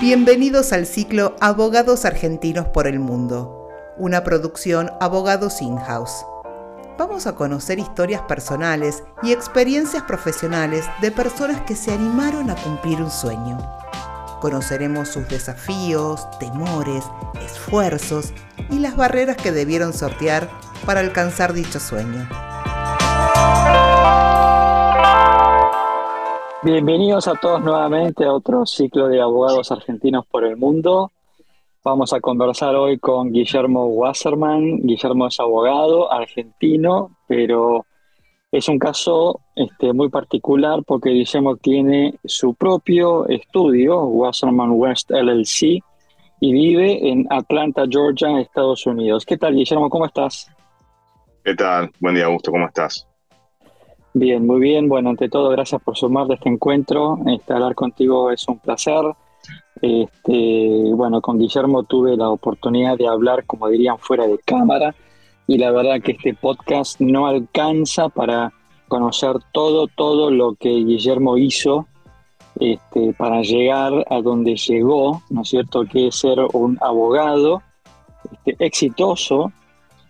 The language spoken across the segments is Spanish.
Bienvenidos al ciclo Abogados Argentinos por el Mundo, una producción Abogados In-House. Vamos a conocer historias personales y experiencias profesionales de personas que se animaron a cumplir un sueño. Conoceremos sus desafíos, temores, esfuerzos y las barreras que debieron sortear para alcanzar dicho sueño. Bienvenidos a todos nuevamente a otro ciclo de abogados argentinos por el mundo. Vamos a conversar hoy con Guillermo Wasserman. Guillermo es abogado argentino, pero es un caso este, muy particular porque Guillermo tiene su propio estudio, Wasserman West LLC, y vive en Atlanta, Georgia, Estados Unidos. ¿Qué tal, Guillermo? ¿Cómo estás? ¿Qué tal? Buen día, Augusto. ¿Cómo estás? Bien, muy bien. Bueno, ante todo, gracias por sumarte a este encuentro. Este, hablar contigo es un placer. Este, bueno, con Guillermo tuve la oportunidad de hablar, como dirían, fuera de cámara. Y la verdad que este podcast no alcanza para conocer todo, todo lo que Guillermo hizo este, para llegar a donde llegó, ¿no es cierto? Que es ser un abogado este, exitoso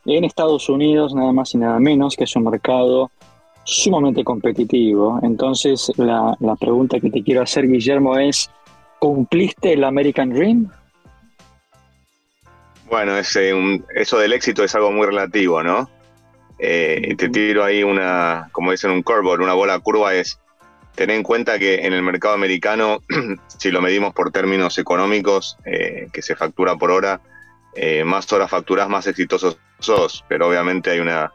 en Estados Unidos, nada más y nada menos, que es un mercado sumamente competitivo. Entonces, la, pregunta que te quiero hacer, Guillermo, es, ¿cumpliste el American Dream? Bueno, eso del éxito es algo muy relativo, ¿no? Eh, te tiro ahí una, como dicen, un curveball, una bola curva es tener en cuenta que en el mercado americano, si lo medimos por términos económicos, eh, que se factura por hora, eh, más horas facturas, más exitosos sos, pero obviamente hay una,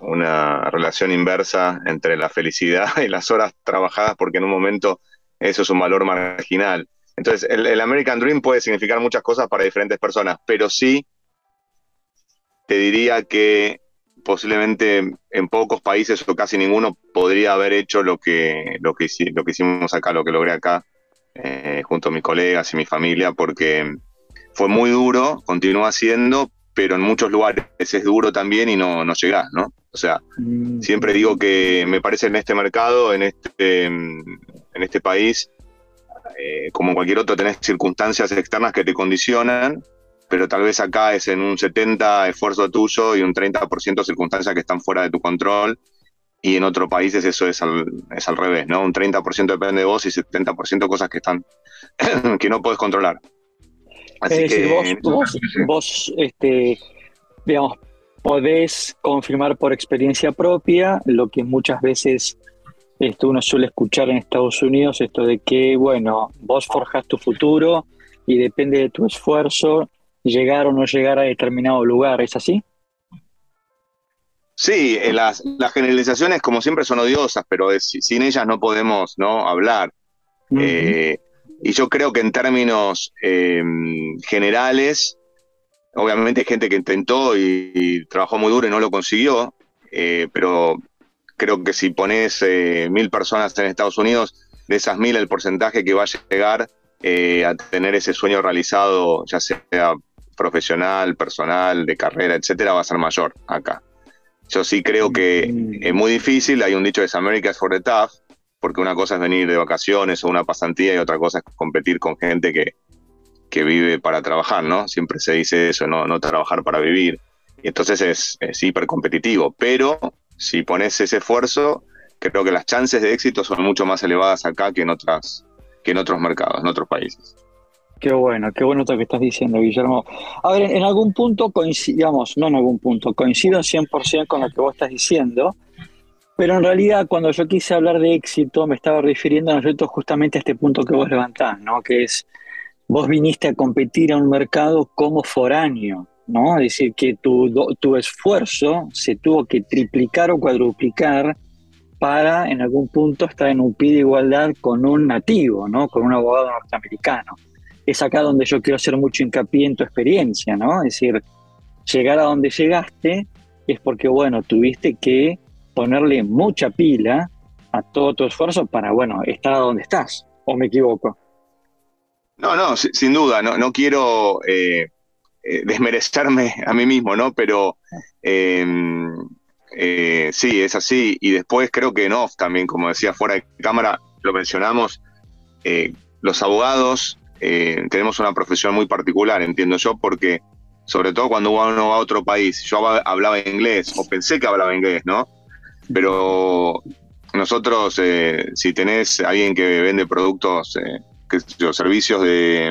una relación inversa entre la felicidad y las horas trabajadas, porque en un momento eso es un valor marginal. Entonces, el, American Dream puede significar muchas cosas para diferentes personas, pero sí te diría que posiblemente en pocos países o casi ninguno podría haber hecho lo que, lo que, hicimos acá, lo que logré acá, eh, junto a mis colegas y mi familia, porque fue muy duro, continúa siendo, pero en muchos lugares es duro también y no, no llegás, ¿no? O sea, mm. siempre digo que me parece en este mercado, en este, en este país, eh, como cualquier otro, tenés circunstancias externas que te condicionan, pero tal vez acá es en un 70 esfuerzo tuyo y un 30% circunstancias que están fuera de tu control, y en otros países eso es al, es al revés, ¿no? Un 30% depende de vos y 70% cosas que están que no puedes controlar. Así que, vos, vos, este, digamos, podés confirmar por experiencia propia lo que muchas veces esto uno suele escuchar en Estados Unidos, esto de que, bueno, vos forjas tu futuro y depende de tu esfuerzo llegar o no llegar a determinado lugar, ¿es así? Sí, eh, las, generalizaciones como siempre son odiosas, pero sin ellas no podemos ¿no? hablar. Eh, y yo creo que en términos eh, generales, Obviamente hay gente que intentó y, trabajó muy duro y no lo consiguió, eh, pero creo que si pones eh, mil personas en Estados Unidos, de esas mil el porcentaje que va a llegar eh, a tener ese sueño realizado, ya sea profesional, personal, de carrera, etcétera, va a ser mayor acá. Yo sí creo que mm. es muy difícil, hay un dicho de America for the tough, porque una cosa es venir de vacaciones o una pasantía y otra cosa es competir con gente que, que vive para trabajar, ¿no? Siempre se dice eso, no, no trabajar para vivir. Entonces es, es hiper competitivo. Pero si pones ese esfuerzo, creo que las chances de éxito son mucho más elevadas acá que en otras que en otros mercados, en otros países. Qué bueno, qué bueno lo que estás diciendo, Guillermo. A ver, en algún punto coincidamos, no en algún punto, coincido 100% con lo que vos estás diciendo, pero en realidad cuando yo quise hablar de éxito me estaba refiriendo justamente a este punto que vos levantás, ¿no? Que es vos viniste a competir a un mercado como foráneo, ¿no? Es decir, que tu, tu esfuerzo se tuvo que triplicar o cuadruplicar para en algún punto estar en un pie de igualdad con un nativo, ¿no? Con un abogado norteamericano. Es acá donde yo quiero hacer mucho hincapié en tu experiencia, ¿no? Es decir, llegar a donde llegaste es porque, bueno, tuviste que ponerle mucha pila a todo tu esfuerzo para, bueno, estar donde estás, ¿o me equivoco? No, no, sin duda, no, no quiero eh, eh, desmerecerme a mí mismo, ¿no? Pero em, eh, sí, es así. Y después creo que en off también, como decía fuera de cámara, lo mencionamos, los abogados tenemos una profesión muy particular, entiendo yo, porque sobre todo cuando uno va a otro país, yo hablaba inglés o pensé que hablaba inglés, ¿no? Pero nosotros, si tenés alguien que vende productos, eh, servicios de,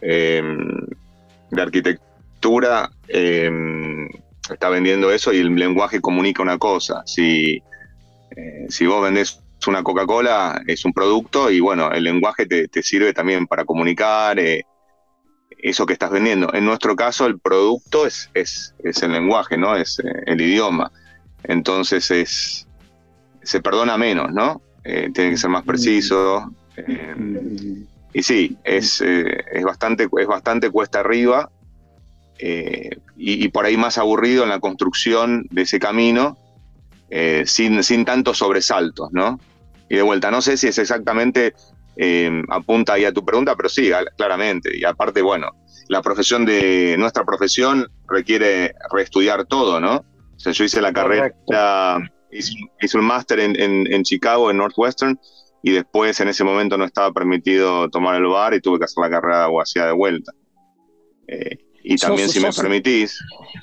em, de arquitectura, em, está vendiendo eso y el lenguaje comunica una cosa. Si, eh, si vos vendés una Coca-Cola, es un producto y bueno, el lenguaje te, sirve también para comunicar eso que estás vendiendo. En nuestro caso, el producto es, es, es el lenguaje, ¿no? Es el idioma. Entonces es, se perdona menos, ¿no? Eh, tiene que ser más preciso. Eh, y sí, es, eh, es, bastante, es bastante cuesta arriba y, por ahí más aburrido en la construcción de ese camino, sin, sin tantos sobresaltos, ¿no? Y de vuelta, no sé si es exactamente, apunta ahí a tu pregunta, pero sí, claramente. Y aparte, bueno, la profesión de, nuestra profesión requiere reestudiar todo, ¿no? O sea, yo hice la carrera hice, un máster en, Chicago, en Northwestern, y después en ese momento no estaba permitido tomar el bar y tuve que hacer la carrera de abogacía de vuelta. Eh, y también, si me permitís.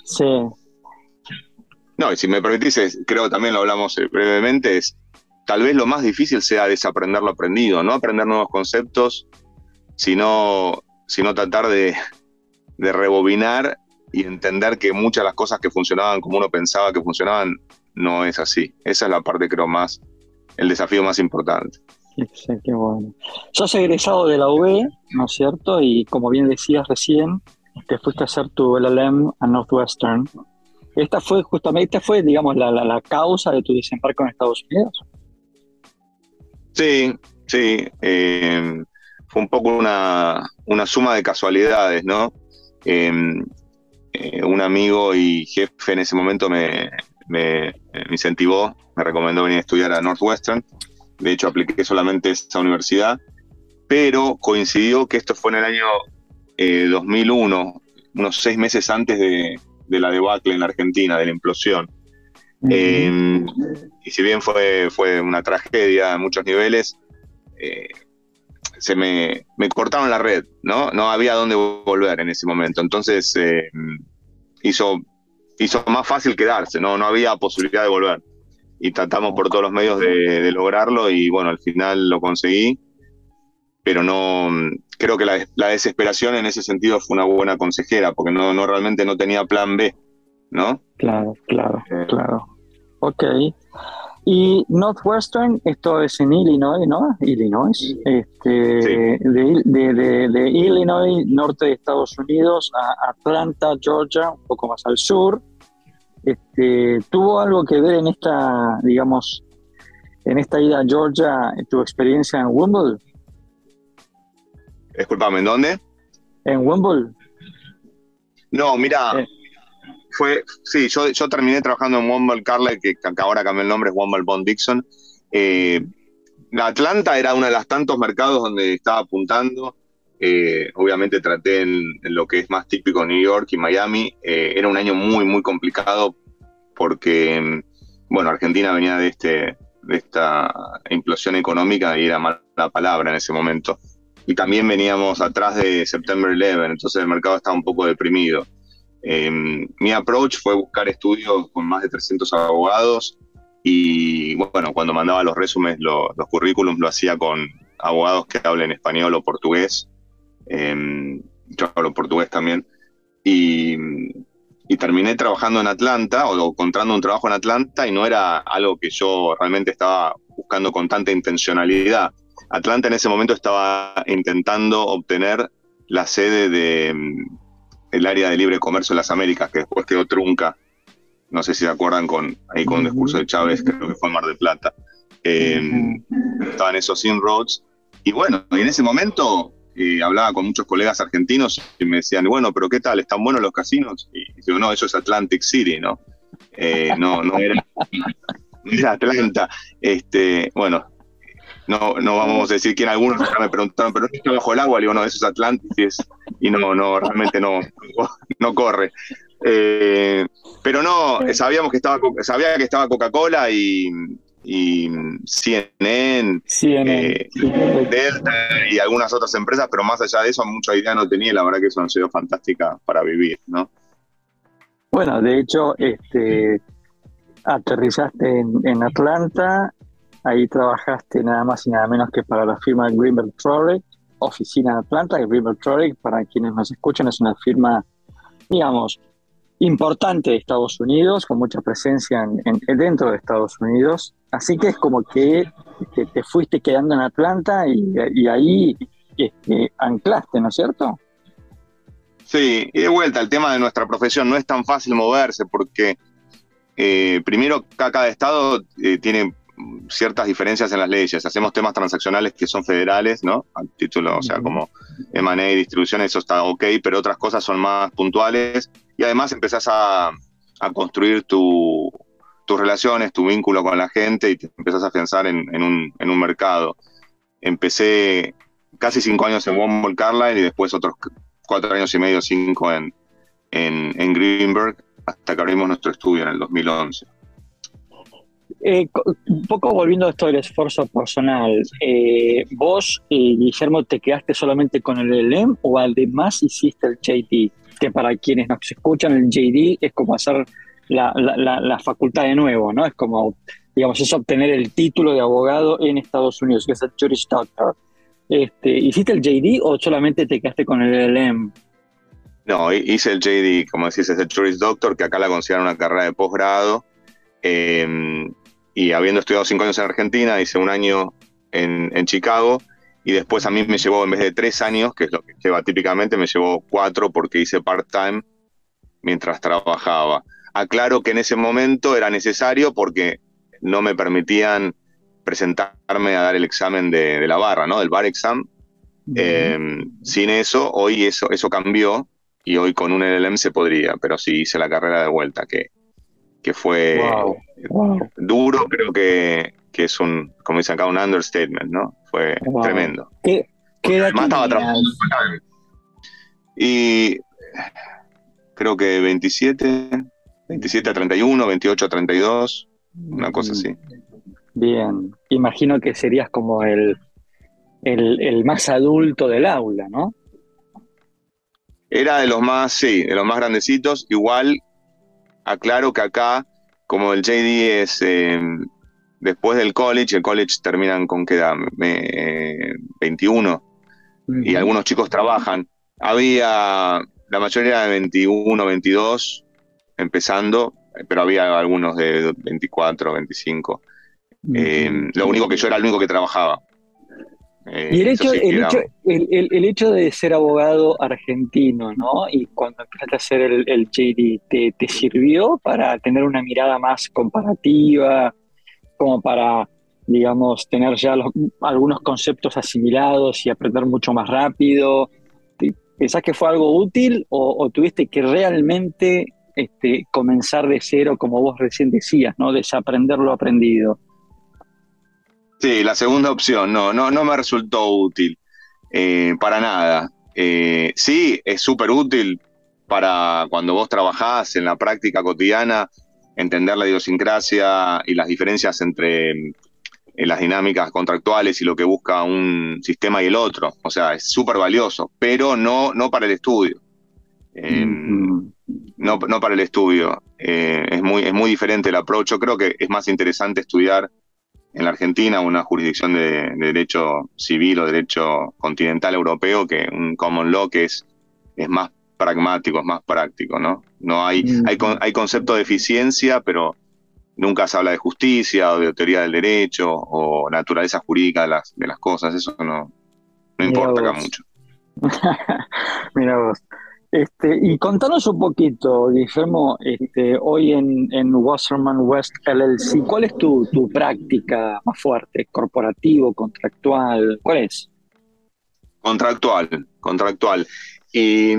Sí. No, y si me permitís, creo que también lo hablamos eh, brevemente, es tal vez lo más difícil sea desaprender lo aprendido, no aprender nuevos conceptos, sino, sino tratar de, de rebobinar y entender que muchas de las cosas que funcionaban como uno pensaba que funcionaban no es así. Esa es la parte, creo, más, el desafío más importante. Sí, qué bueno. Sos egresado de la UB, ¿no es cierto? Y como bien decías recién, te fuiste a hacer tu LLM a Northwestern. Esta fue justamente, esta fue, digamos, la, la, causa de tu desembarco en Estados Unidos. Sí, sí. Eh, fue un poco una, una, suma de casualidades, ¿no? Eh, eh, un amigo y jefe en ese momento me, me, incentivó, me recomendó venir a estudiar a Northwestern. De hecho, apliqué solamente esa universidad, pero coincidió que esto fue en el año 2001, eh, unos seis meses antes de, la debacle en la Argentina, de la implosión. Em, y si bien fue, fue una tragedia a muchos niveles, eh, se me, me, cortaron la red, ¿no? No había dónde volver en ese momento. Entonces eh, hizo hizo más fácil quedarse, no, no había posibilidad de volver. Y tratamos por todos los medios de, lograrlo y bueno, al final lo conseguí, pero no, creo que la, desesperación en ese sentido fue una buena consejera, porque no, no realmente no tenía plan B, ¿no? Claro, claro, eh. claro. Ok. Y Northwestern, esto es en Illinois, ¿no? Illinois. Este, de, de, Illinois, norte de Estados Unidos, a Atlanta, Georgia, un poco más al sur. Este, ¿Tuvo algo que ver en esta, digamos, en esta ida a Georgia, tu experiencia en Wimbledon? Disculpame, ¿en dónde? En Wimbledon. No, mira, eh. Fue, sí, yo, yo terminé trabajando en Womble Carlyle, que, ahora cambió el nombre, es Womble Bond Dixon. Eh, Atlanta era uno de los tantos mercados donde estaba apuntando. Eh, obviamente traté en, lo que es más típico New York y Miami. Eh, era un año muy, muy complicado porque, bueno, Argentina venía de, este, de esta implosión económica y era mala palabra en ese momento. Y también veníamos atrás de September 11, entonces el mercado estaba un poco deprimido. Eh, mi approach fue buscar estudios con más de 300 abogados y bueno, cuando mandaba los resúmenes, los currículums lo hacía con abogados que hablen español o portugués Em, yo hablo portugués también. Y, terminé trabajando en Atlanta o encontrando un trabajo en Atlanta y no era algo que yo realmente estaba buscando con tanta intencionalidad. Atlanta en ese momento estaba intentando obtener la sede del mm, área de libre comercio de las Américas, que después quedó trunca. No sé si se acuerdan con ahí con un discurso de Chávez, creo que fue en Mar del Plata. Em, estaban esos inroads. Y bueno, en ese momento hablaba con muchos colegas argentinos y me decían, bueno, pero ¿qué tal? ¿Están buenos los casinos? Y digo, no, eso es Atlantic City, ¿no? Eh, no, no era, Atlanta. Este, bueno, no, no vamos a decir quién algunos me preguntaron, pero está bajo el agua, le digo, no, eso es y, no, no, realmente no, no corre. Eh, pero no, sabíamos que estaba, sabía que estaba Coca-Cola y, y CNN, eh, Delta y algunas otras empresas, pero más allá de eso, mucha idea no tenía. La verdad que es una ciudad fantástica para vivir, ¿no? Bueno, de hecho, este, aterrizaste en, Atlanta, ahí trabajaste nada más y nada menos que para la firma Greenberg Trorek, oficina de Atlanta, Greenberg Trorek, para quienes nos escuchan, es una firma, digamos, importante de Estados Unidos, con mucha presencia en, dentro de Estados Unidos. Así que es como que, te fuiste quedando en Atlanta y, ahí este, anclaste, ¿no es cierto? Sí, y de vuelta, el tema de nuestra profesión no es tan fácil moverse porque eh, primero cada estado eh, tiene ciertas diferencias en las leyes. Hacemos temas transaccionales que son federales, ¿no? Al título, o sea, como M&A, distribución, eso está ok, pero otras cosas son más puntuales y además empezás a, construir tus relaciones, tu vínculo con la gente y te empezás a pensar en, un, en un mercado. Empecé casi cinco años en Womble Carlyle y después otros cuatro años y medio, cinco en, en, Greenberg, hasta que abrimos nuestro estudio en el 2011. Eh, un poco volviendo a esto del esfuerzo personal, eh, ¿vos, Guillermo, te quedaste solamente con el LLM o además hiciste el JD? que para quienes nos escuchan, el JD es como hacer la, facultad de nuevo, ¿no? Es como, digamos, es obtener el título de abogado en Estados Unidos, que es el Juris Doctor. Este, ¿Hiciste el JD o solamente te quedaste con el LLM? No, hice el JD, como decís, es el Juris Doctor, que acá la consideran una carrera de posgrado. Em, y habiendo estudiado cinco años en Argentina, hice un año en, en Chicago y después a mí me llevó, en vez de tres años, que es lo que lleva típicamente, me llevó cuatro porque hice part-time mientras trabajaba. Aclaro que en ese momento era necesario porque no me permitían presentarme a dar el examen de, la barra, ¿no? Del bar exam. Em, sin eso, hoy eso, eso cambió y hoy con un LLM se podría, pero sí hice la carrera de vuelta, que, que fue duro, creo que, que es un, como dicen acá, un understatement, ¿no? Fue tremendo. ¿Qué, edad estaba Y creo que 27, 27 a 31, 28 a 32, una cosa así. Bien, imagino que serías como el, el, más adulto del aula, ¿no? Era de los más, sí, de los más grandecitos. Igual, aclaro que acá, como el JD es eh, después del college, el college terminan con qué edad, 21, y algunos chicos trabajan. Había la mayoría de 21, 22 empezando, pero había algunos de 24, 25. Eh, lo único que yo era el único que trabajaba. Eh, y el hecho, el, hecho, el, hecho, de ser abogado argentino, ¿no? Y cuando empezaste a hacer el, el JD, ¿te, ¿te, sirvió para tener una mirada más comparativa, como para, digamos, tener ya algunos conceptos asimilados y aprender mucho más rápido? ¿Pensás que fue algo útil o, tuviste que realmente este, comenzar de cero, como vos recién decías, ¿no? Desaprender lo aprendido. Sí, la segunda opción, no, no, no me resultó útil, eh, para nada. Eh, sí, es súper útil para cuando vos trabajás en la práctica cotidiana entender la idiosincrasia y las diferencias entre eh, las dinámicas contractuales y lo que busca un sistema y el otro. O sea, es súper valioso, pero no, no para el estudio. Em, no, no, para el estudio. Es, muy, es muy diferente el approach. Yo creo que es más interesante estudiar en la Argentina una jurisdicción de, de, derecho civil o derecho continental europeo que un common law que es, es más pragmático, es más práctico, ¿no? No hay, mm. hay, hay concepto de eficiencia, pero nunca se habla de justicia o de teoría del derecho o naturaleza jurídica de las, de las cosas, eso no, no importa acá mucho. Mira vos. Este, y contanos un poquito, Guillermo, este, hoy en, en Wasserman West LLC, ¿cuál es tu, tu práctica más fuerte? ¿Corporativo, contractual? ¿Cuál es? Contractual, contractual. Y,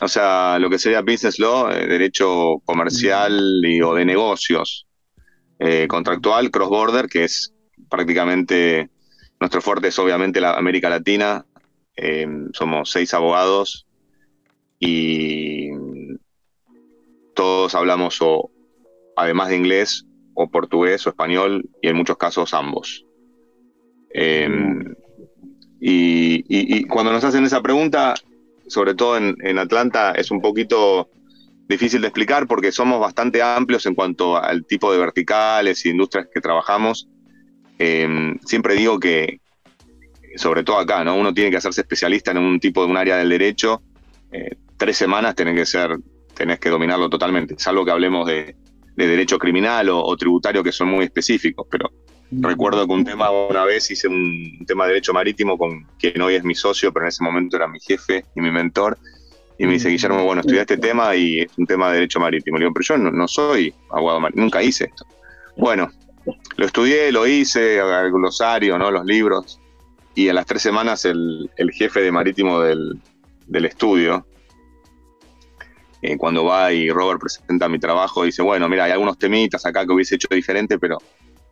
o sea, lo que sería business law, eh, derecho comercial y, o de negocios, eh, contractual, cross border, que es prácticamente nuestro fuerte es obviamente la América Latina. Eh, somos seis abogados y todos hablamos o además de inglés o portugués o español y en muchos casos ambos. Em, y, cuando nos hacen esa pregunta, sobre todo en, Atlanta, es un poquito difícil de explicar porque somos bastante amplios en cuanto al tipo de verticales y industrias que trabajamos. Em, siempre digo que, sobre todo acá, ¿no? Uno tiene que hacerse especialista en un tipo de un área del derecho. Eh, tres semanas tenés que ser, tenés que dominarlo totalmente, salvo que hablemos de, derecho criminal o, tributario que son muy específicos, pero recuerdo que un tema una vez hice un, tema de derecho marítimo con quien hoy es mi socio, pero en ese momento era mi jefe y mi mentor, y me dice, Guillermo, bueno, estudié este tema y es un tema de derecho marítimo. Le digo, pero yo no, no soy abogado marítimo, nunca hice esto. Bueno, lo estudié, lo hice, el glosario, ¿no? los libros, y a las tres semanas el, jefe de marítimo del, estudio, eh, cuando va y Robert presenta mi trabajo, dice, bueno, mira, hay algunos temitas acá que hubiese hecho diferente, pero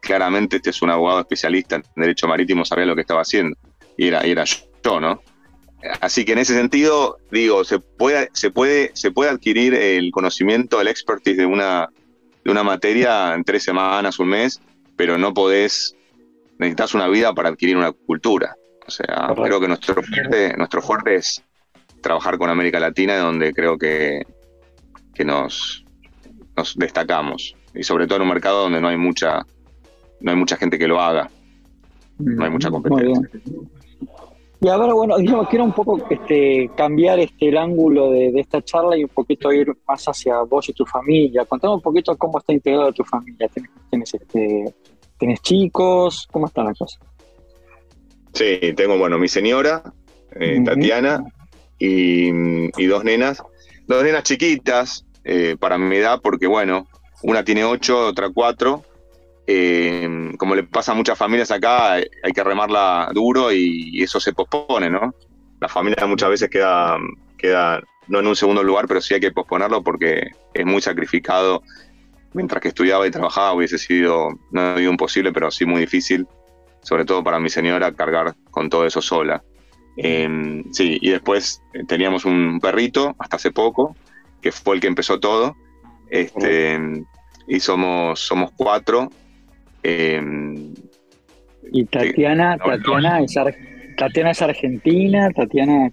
claramente este es un abogado especialista en derecho marítimo, sabía lo que estaba haciendo, y era, y era yo, ¿no? Así que en ese sentido, digo, se puede, se puede, se puede adquirir el conocimiento, el expertise de una, de una materia en tres semanas, un mes, pero no podés, necesitas una vida para adquirir una cultura. O sea, creo que nuestro fuerte, nuestro fuerte es trabajar con América Latina, donde creo que, que nos, nos destacamos. Y sobre todo en un mercado donde no hay mucha, no hay mucha gente que lo haga. No hay mucha competencia. Y ahora, bueno, yo quiero un poco este, cambiar este, el ángulo de, esta charla y un poquito ir más hacia vos y tu familia. Contame un poquito cómo está integrada tu familia. ¿Tienes, este, ¿tienes chicos? ¿Cómo están las cosas? Sí, tengo, bueno, mi señora, eh, Tatiana, y, dos nenas. Dos nenas chiquitas eh, para mi edad, porque, bueno, una tiene ocho, otra cuatro eh, como le pasa a muchas familias acá, hay que remarla duro y, eso se pospone, ¿no? La familia muchas veces queda, queda no en un segundo lugar, pero sí hay que posponerlo porque es muy sacrificado. Mientras que estudiaba y trabajaba hubiese sido, no digo imposible, pero sí muy difícil, sobre todo para mi señora, cargar con todo eso sola. Eh, sí, y después teníamos un perrito hasta hace poco, que fue el que empezó todo. Este, y somos, somos cuatro. Em, y Tatiana, Tatiana, es Tatiana es argentina, Tatiana,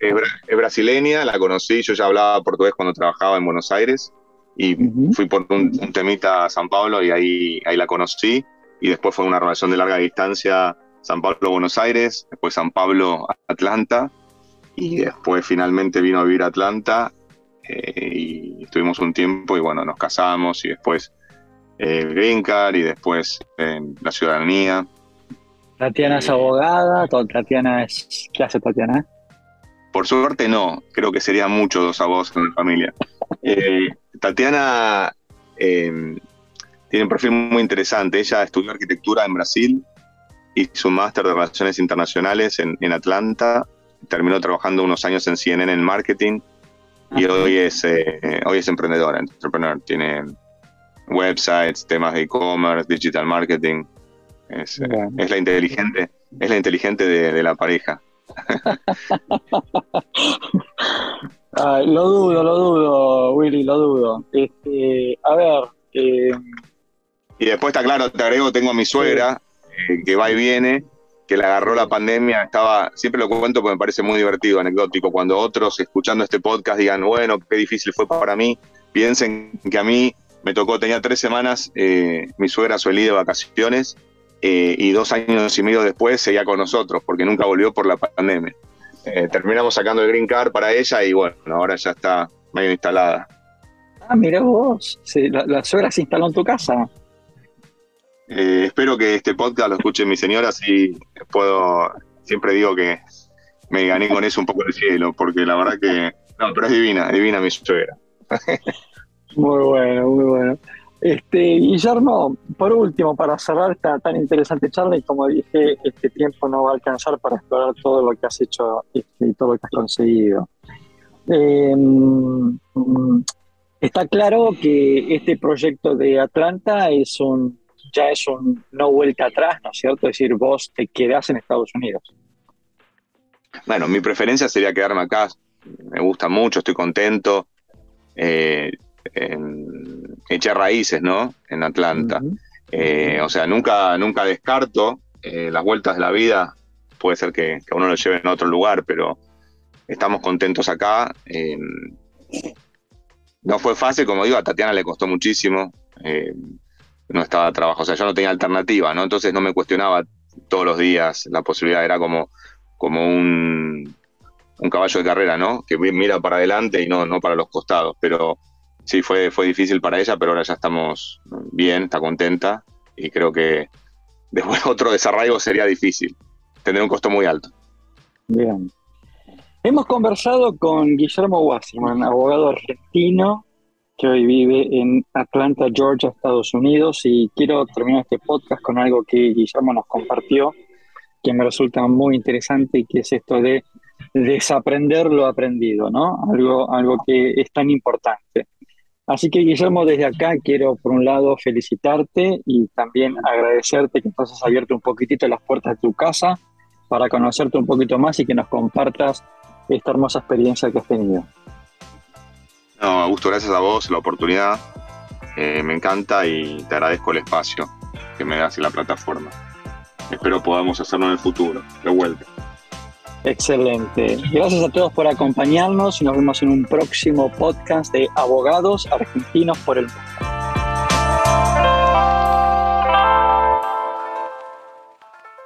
es, brasileña, la conocí, yo ya hablaba portugués cuando trabajaba en Buenos Aires y fui por un, temita a San Pablo y ahí, ahí la conocí y después fue una relación de larga distancia San Pablo-Buenos Aires, después San Pablo-Atlanta y después finalmente vino a vivir a Atlanta eh, y estuvimos un tiempo y bueno, nos casamos y después el eh, Green Card y después la ciudadanía. Tatiana es abogada, Tatiana es... ¿Qué hace Tatiana? Por suerte no, creo que serían muchos dos abogados en la familia. Eh, Tatiana tiene un perfil muy interesante. Ella estudió arquitectura en Brasil, hizo un máster de Relaciones Internacionales en, Atlanta, terminó trabajando unos años en CNN en marketing y hoy es, eh, hoy es emprendedora, entrepreneur. Tiene websites, temas de e-commerce, digital marketing. Es, eh, la inteligente, es la inteligente de, la pareja. lo dudo, lo dudo, Willy, lo dudo. Este, a ver. Eh, y después está claro, te agrego, tengo a mi suegra, eh, que va y viene, que le agarró la pandemia, estaba, siempre lo cuento porque me parece muy divertido, anecdótico, cuando otros escuchando este podcast digan, bueno, qué difícil fue para mí, piensen que a mí me tocó, tenía tres semanas, eh, mi suegra suelí de vacaciones eh, y dos años y medio después seguía con nosotros porque nunca volvió por la pandemia. Terminamos sacando el green card para ella y bueno, ahora ya está medio instalada. Ah, mira vos, la, suegra se instaló en tu casa. Espero que este podcast lo escuche mi señora, así puedo, siempre digo que me gané con eso un poco del cielo, porque la verdad que, no, pero es divina, divina mi suegra. Muy bueno, muy bueno. Este, Guillermo, por último, para cerrar esta tan interesante charla, y como dije, este tiempo no va a alcanzar para explorar todo lo que has hecho y todo lo que has conseguido. Em, está claro que este proyecto de Atlanta es un, ya es un no vuelta atrás, ¿no es cierto? Es decir, vos te quedás en Estados Unidos. Bueno, mi preferencia sería quedarme acá. Me gusta mucho, estoy contento. Eh, eché raíces, ¿no? En Atlanta. Eh, o sea, nunca, nunca descarto eh, las vueltas de la vida. Puede ser que, que, uno lo lleve en otro lugar, pero estamos contentos acá. no fue fácil, como digo, a Tatiana le costó muchísimo. No estaba trabajo, o sea, yo no tenía alternativa, ¿no? Entonces no me cuestionaba todos los días la posibilidad, era como, como un, un caballo de carrera, ¿no? Que mira para adelante y no, no para los costados. Pero sí, fue, fue difícil para ella, pero ahora ya estamos bien, está contenta y creo que después otro desarraigo sería difícil. Tendría un costo muy alto. Bien. Hemos conversado con Guillermo Wasserman, abogado argentino que hoy vive en Atlanta, Georgia, Estados Unidos, y quiero terminar este podcast con algo que Guillermo nos compartió, que me resulta muy interesante, que es esto de desaprender lo aprendido, ¿no? Algo, algo que es tan importante. Así que Guillermo, desde acá quiero por un lado felicitarte y también agradecerte que nos has abierto un poquitito las puertas de tu casa para conocerte un poquito más y que nos compartas esta hermosa experiencia que has tenido. No, Augusto, gracias a vos la oportunidad. Eh, me encanta y te agradezco el espacio que me das y la plataforma. Espero podamos hacerlo en el futuro, de vuelta. Excelente. Gracias a todos por acompañarnos y nos vemos en un próximo podcast de Abogados Argentinos por el Mundo.